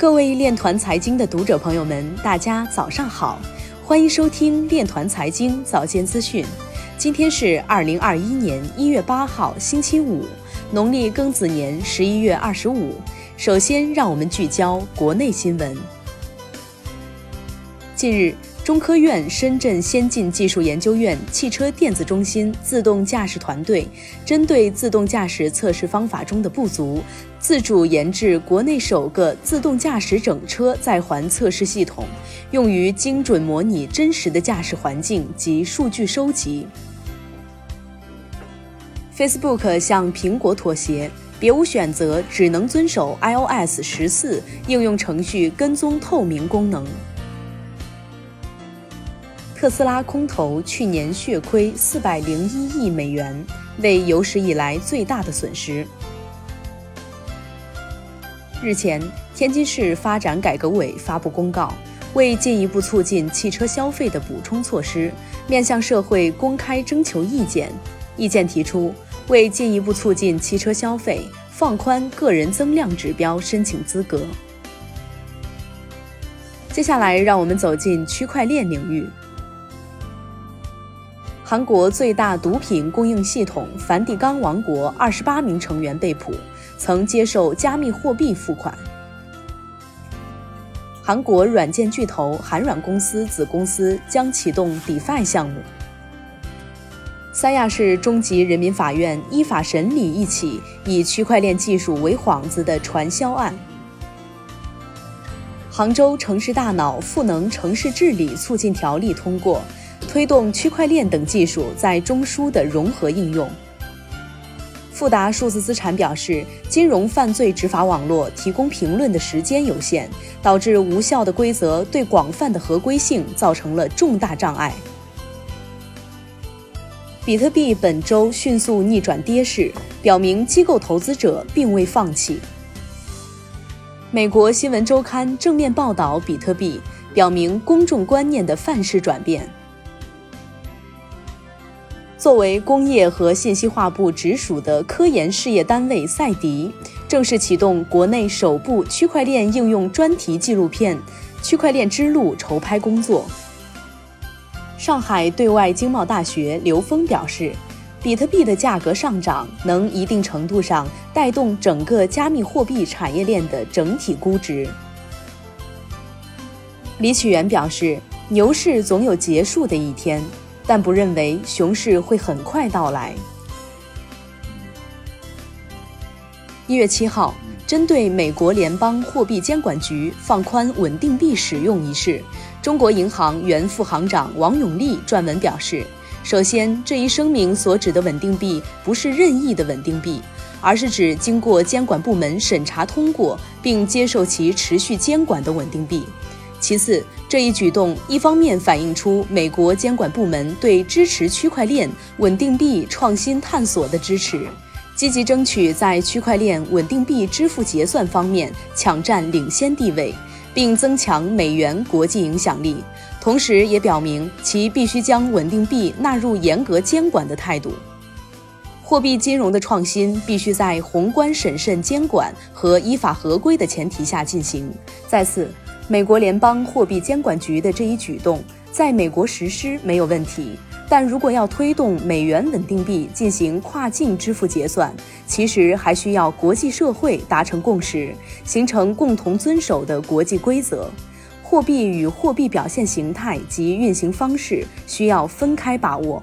各位练团财经的读者朋友们，大家早上好，欢迎收听练团财经早间资讯。今天是二零二一年一月八号，星期五，农历庚子年十一月二十五。首先，让我们聚焦国内新闻。近日。中科院深圳先进技术研究院汽车电子中心自动驾驶团队针对自动驾驶测试方法中的不足，自主研制国内首个自动驾驶整车在环测试系统，用于精准模拟真实的驾驶环境及数据收集。Facebook 向苹果妥协，别无选择，只能遵守 iOS 十四应用程序跟踪透明功能。特斯拉空头去年血亏四百零一亿美元，为有史以来最大的损失。日前，天津市发展改革委发布公告，为进一步促进汽车消费的补充措施，面向社会公开征求意见。意见提出，为进一步促进汽车消费，放宽个人增量指标申请资格。接下来，让我们走进区块链领域。韩国最大毒品供应系统梵蒂冈王国二十八名成员被捕，曾接受加密货币付款。韩国软件巨头韩软公司子公司将启动 DeFi 项目。三亚市中级人民法院依法审理一起以区块链技术为幌子的传销案。杭州城市大脑赋能城市治理促进条例通过。推动区块链等技术在中枢的融合应用。富达数字资产表示，金融犯罪执法网络提供评论的时间有限，导致无效的规则对广泛的合规性造成了重大障碍。比特币本周迅速逆转跌势，表明机构投资者并未放弃。美国新闻周刊正面报道比特币，表明公众观念的范式转变。作为工业和信息化部直属的科研事业单位，赛迪正式启动国内首部区块链应用专题纪录片《区块链之路》筹拍工作。上海对外经贸大学刘峰表示，比特币的价格上涨能一定程度上带动整个加密货币产业链的整体估值。李启源表示，牛市总有结束的一天。但不认为熊市会很快到来。一月七号，针对美国联邦货币监管局放宽稳定币使用一事，中国银行原副行长王永利撰文表示：首先，这一声明所指的稳定币不是任意的稳定币，而是指经过监管部门审查通过并接受其持续监管的稳定币。其次，这一举动一方面反映出美国监管部门对支持区块链稳定币创新探索的支持，积极争取在区块链稳定币支付结算方面抢占领先地位，并增强美元国际影响力；同时，也表明其必须将稳定币纳入严格监管的态度。货币金融的创新必须在宏观审慎监管和依法合规的前提下进行。再次。美国联邦货币监管局的这一举动在美国实施没有问题，但如果要推动美元稳定币进行跨境支付结算，其实还需要国际社会达成共识，形成共同遵守的国际规则。货币与货币表现形态及运行方式需要分开把握。